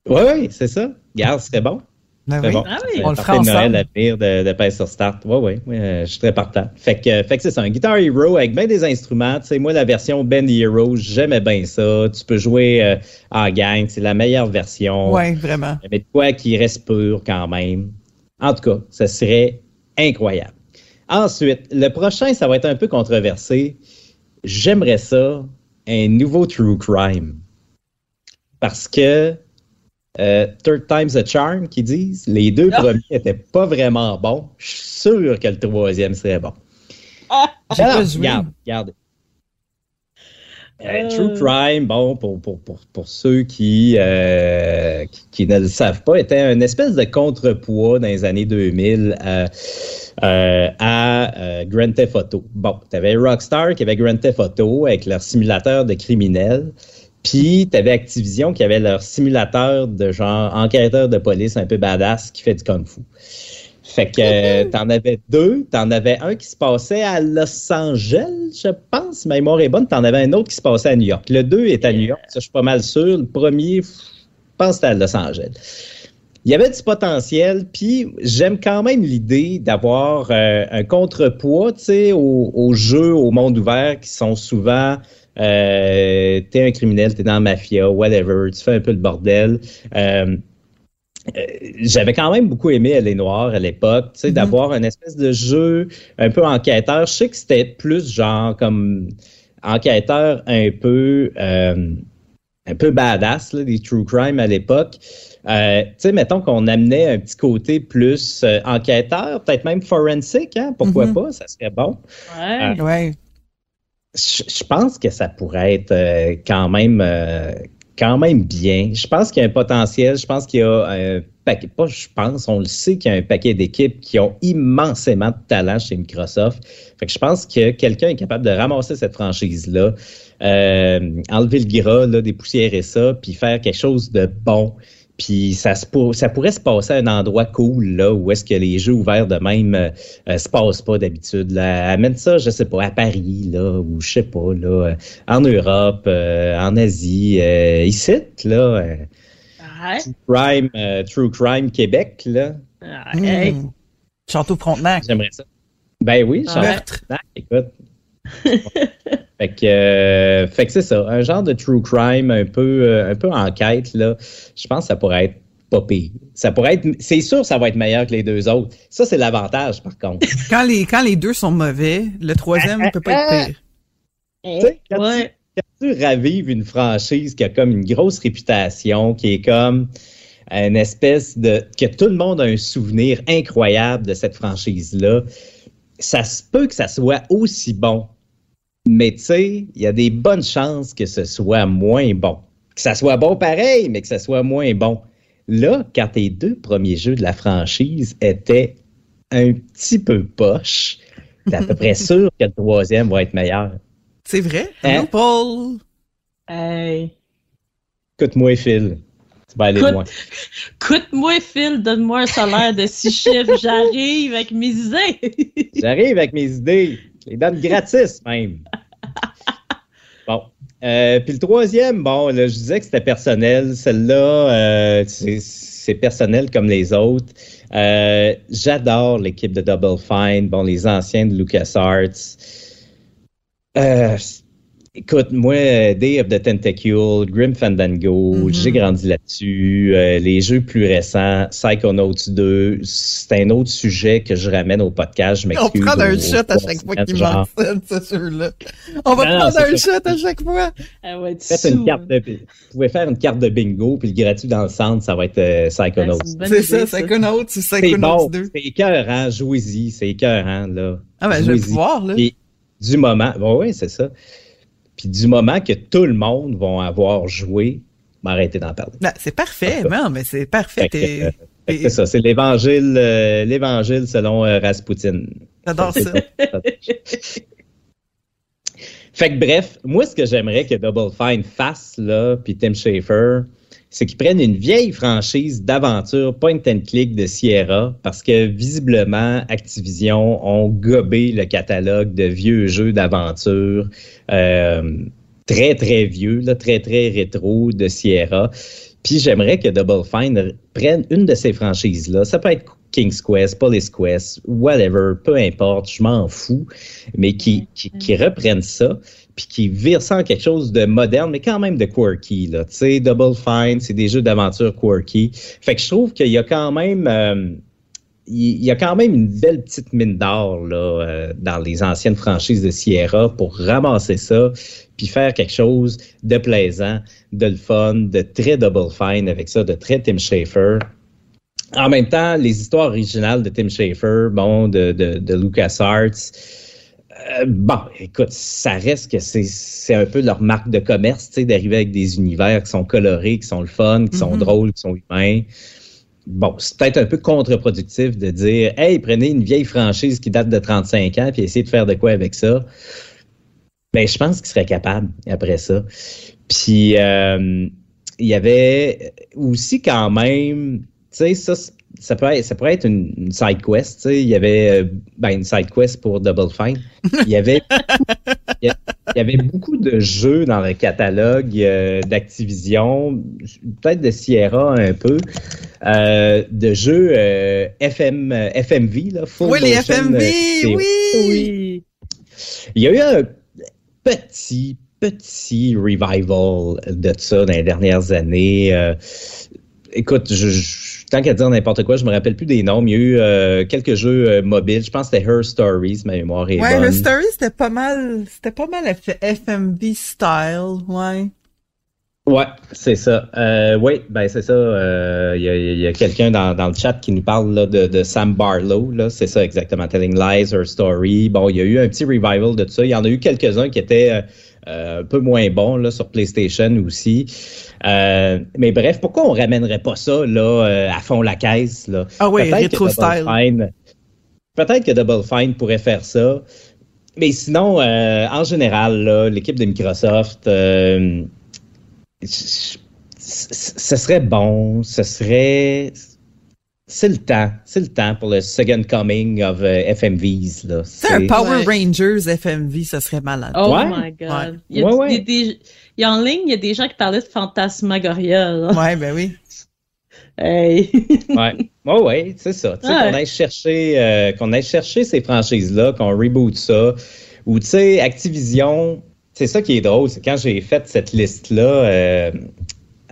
Oui, oui, c'est ça. Garde, c'est bon. Ben oui. bon. Ah oui. C'est On le fera de Noël ensemble. à venir de, de PS sur Start. Oui, oui, oui, euh, je suis très partant. Fait que, fait que c'est ça, un Guitar Hero avec bien des instruments. Tu sais, moi, la version Band Hero, j'aimais bien ça. Tu peux jouer euh, en gang, c'est la meilleure version. Ouais, vraiment. Mais de quoi qui reste pur quand même. En tout cas, ça serait incroyable. Ensuite, le prochain, ça va être un peu controversé. J'aimerais ça, un nouveau True Crime. Parce que euh, Third Time's a Charm, qu'ils disent, les deux Ah. premiers étaient pas vraiment bons. Je suis sûr que le troisième serait bon. Ah, joué. Regarde, regarde. Euh, True Crime, bon, pour, ceux qui, euh, qui, ne le savent pas, était un espèce de contrepoids dans les années 2000 à, euh, Grand Theft Auto. Bon, tu avais Rockstar qui avait Grand Theft Auto avec leur simulateur de criminels. Puis, tu avais Activision qui avait leur simulateur de genre enquêteur de police un peu badass qui fait du kung-fu. Fait que t'en avais deux. T'en avais un qui se passait à Los Angeles, je pense. Ma mémoire est bonne. T'en avais un autre qui se passait à New York. Le 2 est à New York, ça, je suis pas mal sûr. Le premier, je pense que c'était à Los Angeles. Il y avait du potentiel, puis j'aime quand même l'idée d'avoir euh, un contrepoids, tu sais, aux, jeux au monde ouvert qui sont souvent euh, t'es un criminel, t'es dans la mafia, whatever, tu fais un peu le bordel. Euh, euh, j'avais quand même beaucoup aimé Elle est noire à l'époque, tu sais, mm-hmm. d'avoir un espèce de jeu un peu enquêteur. Je sais que c'était plus genre comme enquêteur un peu euh, un peu badass, là, des true crime à l'époque. Euh, tu sais, mettons qu'on amenait un petit côté plus euh, enquêteur, peut-être même forensic, hein? Pourquoi mm-hmm. pas? Ça serait bon. Ouais. Euh, ouais. Je, je, pense que ça pourrait être quand même quand même bien. Je pense qu'il y a un potentiel. Je pense qu'il y a un paquet, pas je pense, on le sait qu'il y a un paquet d'équipes qui ont immensément de talent chez Microsoft. Fait que je pense que quelqu'un est capable de ramasser cette franchise-là, euh, enlever le gras, là, dépoussiérer ça, puis faire quelque chose de bon. Puis ça, se pour, ça pourrait se passer à un endroit cool, là, où est-ce que les jeux ouverts de même euh, se passent pas d'habitude. Amène ça, je sais pas, à Paris, là, ou je sais pas, là, en Europe, euh, en Asie, euh, ici, là. Ouais. True Crime, euh, True Crime Québec, là. Ouais. Mmh. Château Frontenac. J'aimerais ça. Ben oui, Château Meurtre. Frontenac, écoute. (laughs) fait que, euh, fait que c'est ça, un genre de true crime un peu, euh, un peu enquête là. Je pense que ça pourrait être pas pire. Ça pourrait être, c'est sûr, ça va être meilleur que les deux autres. Ça c'est l'avantage par contre. (laughs) Quand les quand les deux sont mauvais, le troisième ne peut pas être pire. Tu sais, quand, Ouais. tu, quand tu ravives une franchise qui a comme une grosse réputation, qui est comme une espèce de que tout le monde a un souvenir incroyable de cette franchise là, ça se peut que ça soit aussi bon mais tu sais, il y a des bonnes chances que ce soit moins bon. Que ça soit bon pareil, mais que ça soit moins bon. Là, quand tes deux premiers jeux de la franchise étaient un petit peu poche, t'es à peu près (laughs) sûr que le troisième va être meilleur. C'est vrai? Hein? Non, Paul? Hey. Écoute-moi, Phil. Tu vas aller loin. (laughs) Coûte-moi, Phil, donne-moi un salaire de six chiffres, j'arrive avec mes idées. J'arrive avec mes idées. Je les donne gratis, même. (laughs) Bon. Euh, puis le troisième, bon, là, je disais que c'était personnel. Celle-là, euh, c'est c'est personnel comme les autres. Euh, J'adore l'équipe de Double Fine, bon, les anciens de LucasArts. Écoute, moi, Day of the Tentacle, Grim Fandango, Mhm. j'ai grandi là-dessus. Euh, les jeux plus récents, Psychonauts 2, c'est un autre sujet que je ramène au podcast. Je On m'excuse. prend un shot à chaque fois qu'il mentionne ce jeu-là. On va Non, prendre un shot à chaque fois. Elle va être Faites une carte de, vous pouvez faire une carte de bingo, puis le gratuit dans le centre, ça va être euh, Psychonauts. Ouais, c'est ça, Psychonauts, Psychonauts bon, 2. c'est écœurant, jouez-y, c'est écœurant, là. Ah ben, je vais pouvoir, là. Puis, du moment, bon, oui, c'est ça. Puis du moment que tout le monde va avoir joué, m'arrêter d'en parler. Ben, c'est parfait, non, mais c'est parfait. Euh, C'est ça, c'est l'évangile, euh, l'évangile selon euh, Rasputin. J'adore ça. Fait que bref, moi, ce que j'aimerais que Double Fine fasse, là, puis Tim Schafer, c'est qu'ils prennent une vieille franchise d'aventure point and click de Sierra, parce que visiblement, Activision ont gobé le catalogue de vieux jeux d'aventure euh, très, très vieux, là, très, très rétro de Sierra. Puis j'aimerais que Double Fine prenne une de ces franchises-là. Ça peut être King's Quest, Police Quest, whatever, peu importe, je m'en fous, mais qui, qui, qui reprennent ça, puis qui virent ça en quelque chose de moderne, mais quand même de quirky. Là. Tu sais, Double Fine, c'est des jeux d'aventure quirky. Fait que je trouve qu'il y a quand même... euh, il y a quand même une belle petite mine d'or là, euh, dans les anciennes franchises de Sierra pour ramasser ça, puis faire quelque chose de plaisant, de le fun, de très Double Fine avec ça, de très Tim Schafer. En même temps, les histoires originales de Tim Schafer, bon, de, de, de LucasArts, Euh, bon, écoute, ça reste que c'est un peu leur marque de commerce, tu sais, d'arriver avec des univers qui sont colorés, qui sont le fun, qui sont Mhm. drôles, qui sont humains. Bon, c'est peut-être un peu contre-productif de dire, hey, prenez une vieille franchise qui date de 35 ans puis essayez de faire de quoi avec ça. Ben, je pense qu'ils seraient capables après ça. Puis, euh, il y avait aussi quand même, sais, ça, ça, peut être, ça pourrait être une, une side quest. tu sais. Il y avait euh, ben, une side quest pour Double Fine. Il y avait, il y a- il y avait beaucoup de jeux dans le catalogue euh, d'Activision, peut-être de Sierra un peu, euh, de jeux euh, FM, euh, FMV, là, full Oui, les motion, FMV, euh, oui! Oui. il y a eu un petit, petit revival de ça dans les dernières années. Euh, écoute, je, je- tant qu'à dire n'importe quoi, je me rappelle plus des noms. mais Il y a eu euh, quelques jeux euh, mobiles. Je pense que c'était Her Stories, ma mémoire est Ouais, bonne. le story, c'était pas mal, c'était pas mal FMV style, ouais. Ouais, c'est ça. Euh, oui, ben c'est ça. Euh, Il y a, y a quelqu'un dans, dans le chat qui nous parle là, de, de Sam Barlow. Là, c'est ça exactement. Telling Lies, Her Story. Bon, il y a eu un petit revival de tout ça. Il y en a eu quelques-uns qui étaient euh, un peu moins bons là sur PlayStation aussi. Euh, mais bref, pourquoi on ramènerait pas ça là euh, à fond la caisse là? Ah ouais, Peut-être rétro style. Fine- Peut-être que Double Fine pourrait faire ça. Mais sinon, euh, en général, là, l'équipe de Microsoft, euh, ce serait bon, ce serait. C'est le temps. C'est le temps pour le second coming of euh, FMVs. Là. C'est un Power Ouais. Rangers FMV, ça serait malade. Oh Ouais. my god. Ouais. Il, y a, Ouais, ouais. il y a des, il y a en ligne, il y a des gens qui parlaient de Fantasmagoria. là. Ouais, ben oui. Hey. (laughs) Ouais, ouais, ouais, c'est ça. Tu sais, Ouais. qu'on aille chercher, euh, qu'on aille chercher ces franchises-là, qu'on reboot ça. Ou tu sais, Activision, c'est ça qui est drôle, c'est quand j'ai fait cette liste-là euh,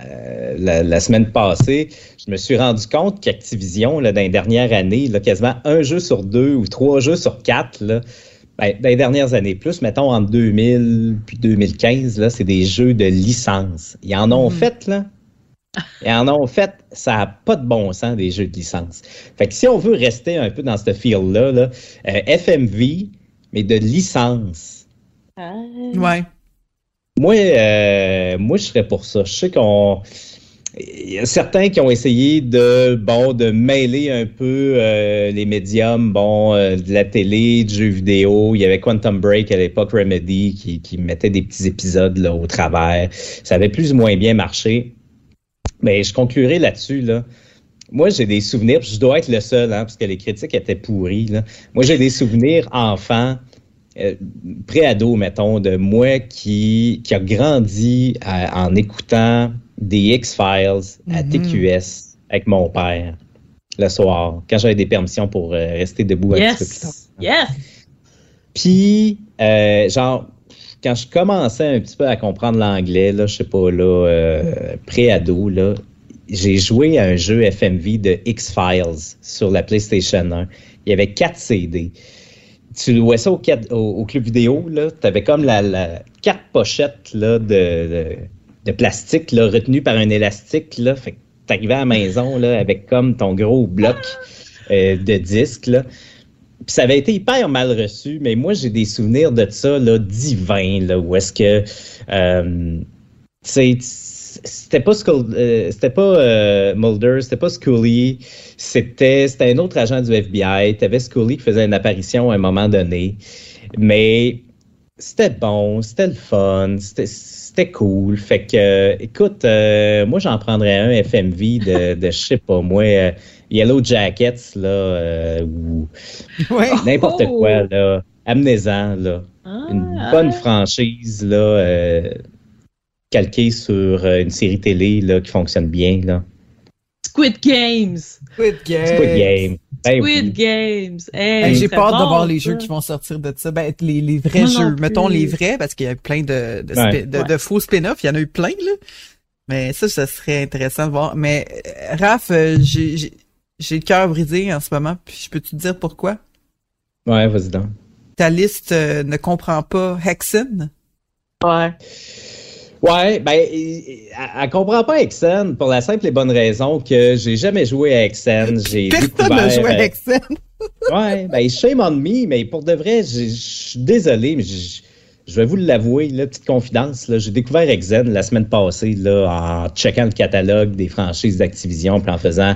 euh, la, la semaine passée, je me suis rendu compte qu'Activision, là, dans les dernières années, là, quasiment un jeu sur deux ou trois jeux sur quatre, là, ben, dans les dernières années, plus, mettons, en 2000 puis 2015, là, c'est des jeux de licence. Ils en ont Mhm. fait, là. Ils en ont fait, ça n'a pas de bon sens, des jeux de licence. Fait que si on veut rester un peu dans ce feel-là, là, euh, FMV, mais de licence, Ah. Ouais. Moi, euh, moi, je serais pour ça. Je sais qu'on. Il y a certains qui ont essayé de bon de mêler un peu euh, les médiums, bon, euh, de la télé, du jeu vidéo. Il y avait Quantum Break à l'époque, Remedy, qui, qui mettait des petits épisodes là, au travers. Ça avait plus ou moins bien marché. Mais je conclurai là-dessus. Là. Moi, j'ai des souvenirs, je dois être le seul, hein, parce que les critiques étaient pourries. Là. Moi, j'ai des souvenirs enfants euh, pré-ado, mettons, de moi qui, qui a grandi à- en écoutant des X-Files à Mhm. TQS avec mon père le soir, quand j'avais des permissions pour euh, rester debout un petit peu plus tard. Yes! Yes! Puis, euh, genre, quand je commençais un petit peu à comprendre l'anglais, là, je sais pas, là, euh, pré-ado, là, j'ai joué à un jeu FMV de X-Files sur la PlayStation 1. Il y avait quatre CD. Tu louais ça au, au- club vidéo. Tu avais comme la, quatre pochettes là, de, de, plastique là, retenues par un élastique. Là. Fait que t'arrivais à la maison là, avec comme ton gros bloc euh, de disques. Là. Puis ça avait été hyper mal reçu, mais moi j'ai des souvenirs de ça là, divins, là, où est-ce que euh, tu c'était pas euh, c'était pas euh, Mulder, c'était pas Scully, c'était c'était un autre agent du FBI. T'avais Scully qui faisait une apparition à un moment donné, mais c'était bon, c'était le fun, c'était c'était cool. Fait que, euh, écoute, moi j'en prendrais un FMV de, (laughs) de je sais pas moi, Yellow Jackets là, ou (laughs) Ouais. n'importe Oh! quoi là, amenez-en là, Ah, une ah. bonne franchise là, calquée sur euh, une série télé là qui fonctionne bien là. Squid Games! Squid Game. Squid Game. Ben oui. Squid Games! Hey, Hey, J'ai peur de bon, voir les jeux qui vont sortir de ça. Ben, les, les vrais non jeux. Mettons les vrais, parce qu'il y a plein de, de, Ouais. spi- de, de faux spin-off. Il y en a eu plein, là. Mais ça, ça serait intéressant de voir. Mais, euh, Raph, euh, j'ai, j'ai, j'ai le cœur brisé en ce moment. Puis je peux te dire pourquoi? Ouais, vas-y donc. Ta liste euh, ne comprend pas Hexen? Ouais. Ouais, ben, elle, elle comprend pas Exen pour la simple et bonne raison que j'ai jamais joué à. J'ai Personne n'a joué à euh, Exen. (laughs) Ouais, ben, shame on me, mais pour de vrai, je suis désolé, mais je je vais vous l'avouer, là, petite confidence, là, j'ai découvert Exen la semaine passée, là, en checkant le catalogue des franchises d'Activision, puis en faisant,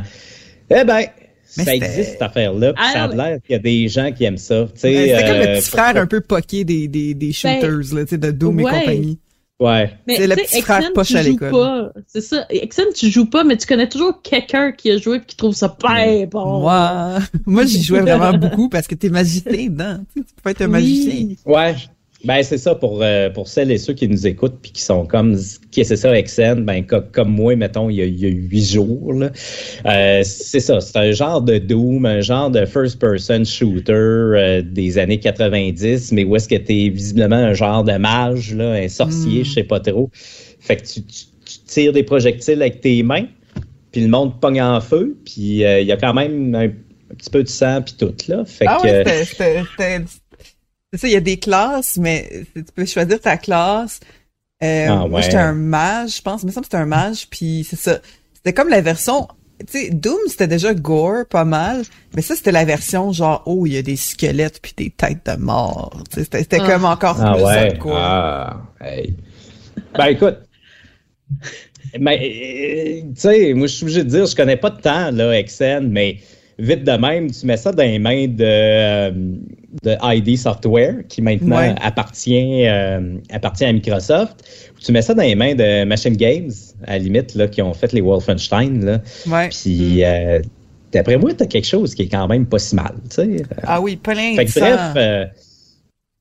eh ben, Mais ça c'était- existe cette affaire-là, ça a Ah, l'air qu'il y a des gens qui aiment ça. tu sais, Ouais, C'était comme le euh, petit frère un peu poqué des, des, des shooters, là, tu sais, de Doom et compagnie. Ouais. Mais C'est le petit frère poche à joues l'école. pas. C'est ça. Exen, tu joues pas, mais tu connais toujours quelqu'un qui a joué et qui trouve ça bien bon. Moi, (laughs) moi j'y jouais vraiment beaucoup parce que t'es magicien dedans. Tu, peux être un magicien. Ouais. Ben, c'est ça pour, euh, pour celles et ceux qui nous écoutent puis qui sont comme, qui c'est ça, Exen, ben, co- comme moi, mettons, il y a, il y a huit jours, là. Euh, c'est ça, c'est un genre de Doom, un genre de first-person shooter euh, des années 90, mais où est-ce que t'es visiblement un genre de mage, là, un sorcier, Mm. je sais pas trop. Fait que tu, tu- tu tires des projectiles avec tes mains, puis le monde pogne en feu, puis euh, il y a quand même un, petit peu de sang puis tout, là. Fait Ah que, ouais, c'était- c'est ça, il y a des classes, mais tu peux choisir ta classe. Euh, Ah Moi, j'étais un mage, je pense. Il me semble que c'était un mage, puis c'est ça. C'était comme la version... Tu sais, Doom, c'était déjà gore, pas mal. Mais ça, c'était la version genre, oh, il y a des squelettes puis des têtes de mort. C'était c'était Ah. comme encore Ah plus ouais. hardcore. Ah, hey. Ben écoute. (laughs) Mais, euh, tu sais, moi, je suis obligé de dire, je connais pas de temps, là, Exen, mais vite de même, tu mets ça dans les mains de, euh, de ID Software, qui maintenant Ouais. appartient, euh, appartient à Microsoft. ou Tu mets ça dans les mains de Machine Games, à la limite, là, qui ont fait les Wolfenstein, là. Ouais. Puis, euh, d'après moi, t'as quelque chose qui est quand même pas si mal, tu sais. Ah oui, plein Fait de bref, euh,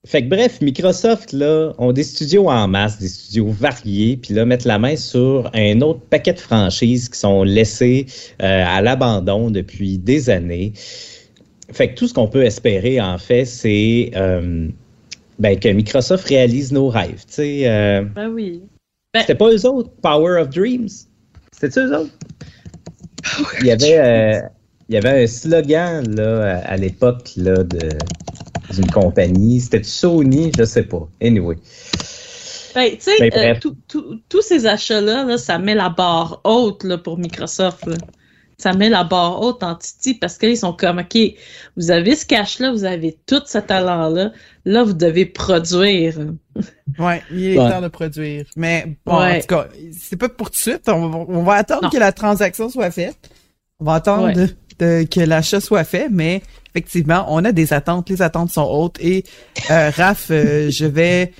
fait que bref, Microsoft là, ont des studios en masse, des studios variés, puis là mettre la main sur un autre paquet de franchises qui sont laissées euh, à l'abandon depuis des années. Fait que tout ce qu'on peut espérer en fait, c'est euh, ben, que Microsoft réalise nos rêves. Tu sais, euh, Ben oui. c'était pas eux autres, Power of Dreams? C'était eux autres? Il y avait, il y avait un slogan là à, à l'époque là de d'une compagnie. C'était Sony, je sais pas. Anyway. Ben, tu sais, Ben, euh, bref. tout- tout- tous ces achats-là, là, ça met la barre haute là, pour Microsoft. là. Ça met la barre haute en titi parce qu'ils sont comme, OK, vous avez ce cash-là, vous avez tout ce talent-là, là, vous devez produire. Ouais, il est Ouais. temps de produire. Mais bon, Ouais. en tout cas, c'est pas pour tout de suite. On, va- on va attendre Non. que la transaction soit faite. On va attendre Ouais. De- que l'achat soit fait, mais effectivement, on a des attentes. Les attentes sont hautes. Et euh, Raph, euh, (laughs) je vais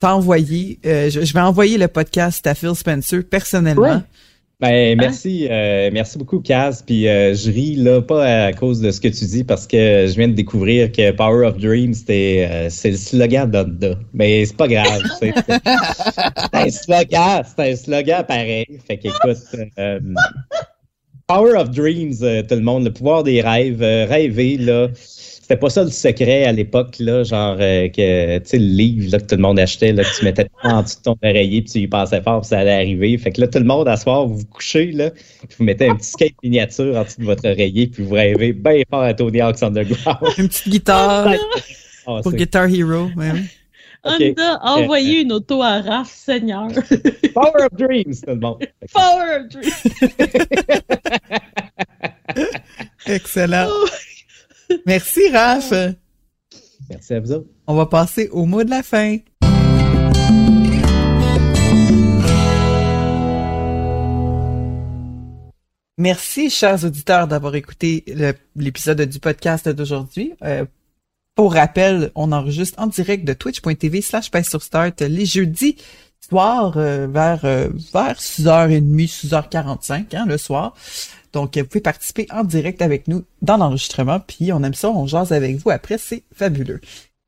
t'envoyer, euh, je, je vais envoyer le podcast à Phil Spencer personnellement. Ben, merci, merci beaucoup, Kaz. Puis je ris là, pas à cause de ce que tu dis, parce que je viens de découvrir que Power of Dreams, c'était, c'est le slogan d'Onda. Mais c'est pas grave. (laughs) c'est, un slogan, c'est un slogan pareil. Fait qu'écoute, Power of Dreams, euh, tout le monde, le pouvoir des rêves, euh, rêver, là. C'était pas ça le secret à l'époque, là, genre euh, que tu sais, le livre là, que tout le monde achetait, là, que tu mettais en dessous de ton oreiller, puis tu y pensais fort, puis ça allait arriver. Fait que là, tout le monde, à soir, vous vous couchez, là, puis vous mettez un petit skate miniature en dessous de votre oreiller, puis vous rêvez bien fort à Tony Hawk's Underground. Une petite guitare Ah, pour Guitar Hero, même. Ok. Honda, envoyez une auto à Raph, Seigneur. (laughs) Power of Dreams, tout le monde. (laughs) Power of Dream. (laughs) Excellent. Merci, Raph. Merci à vous autres. On va passer au mot de la fin. Merci, chers auditeurs, d'avoir écouté l'épisode du podcast d'aujourd'hui. Euh, pour rappel, on enregistre en direct de twitch.tv slash sur start les jeudis soirs euh, vers, euh, vers 6h30, 6h45 hein, le soir. Donc, vous pouvez participer en direct avec nous dans l'enregistrement, puis on aime ça, on jase avec vous après, c'est fabuleux.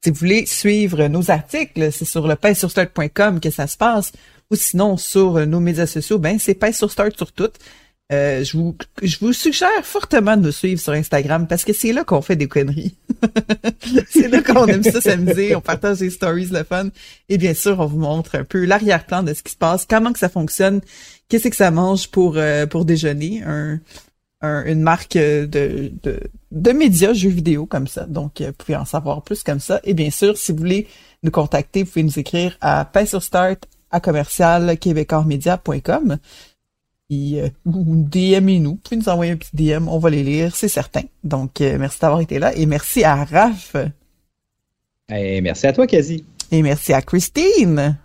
Si vous voulez suivre nos articles, c'est sur le painsurstart.com que ça se passe, ou sinon sur nos médias sociaux, ben c'est Pain sur Start sur toutes. Euh, je vous je vous suggère fortement de nous suivre sur Instagram parce que c'est là qu'on fait des conneries. (laughs) c'est là qu'on aime ça s'amuser, on partage des stories, le fun. Et bien sûr, on vous montre un peu l'arrière-plan de ce qui se passe, comment que ça fonctionne, qu'est-ce que ça mange pour euh, pour déjeuner, un, un- une marque de, de de médias jeux vidéo comme ça. Donc, euh, vous pouvez en savoir plus comme ça. Et bien sûr, si vous voulez nous contacter, vous pouvez nous écrire à painsurstart à commercial (laughs) Et, euh, DM-nous. Vous pouvez nous envoyer un petit DM, on va les lire, c'est certain. Donc, euh, merci d'avoir été là et merci à Raph. Et merci à toi, Kazi. Et merci à Christine.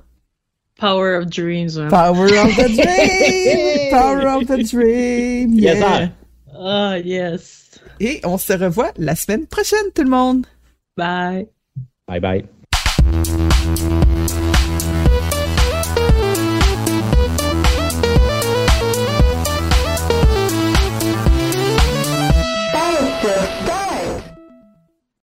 Power of Dreams. man. Power of the (laughs) Dream! Power of the Dream! Yes, Yeah. sir. Ah, yes. Et on se revoit la semaine prochaine, tout le monde! Bye. Bye bye.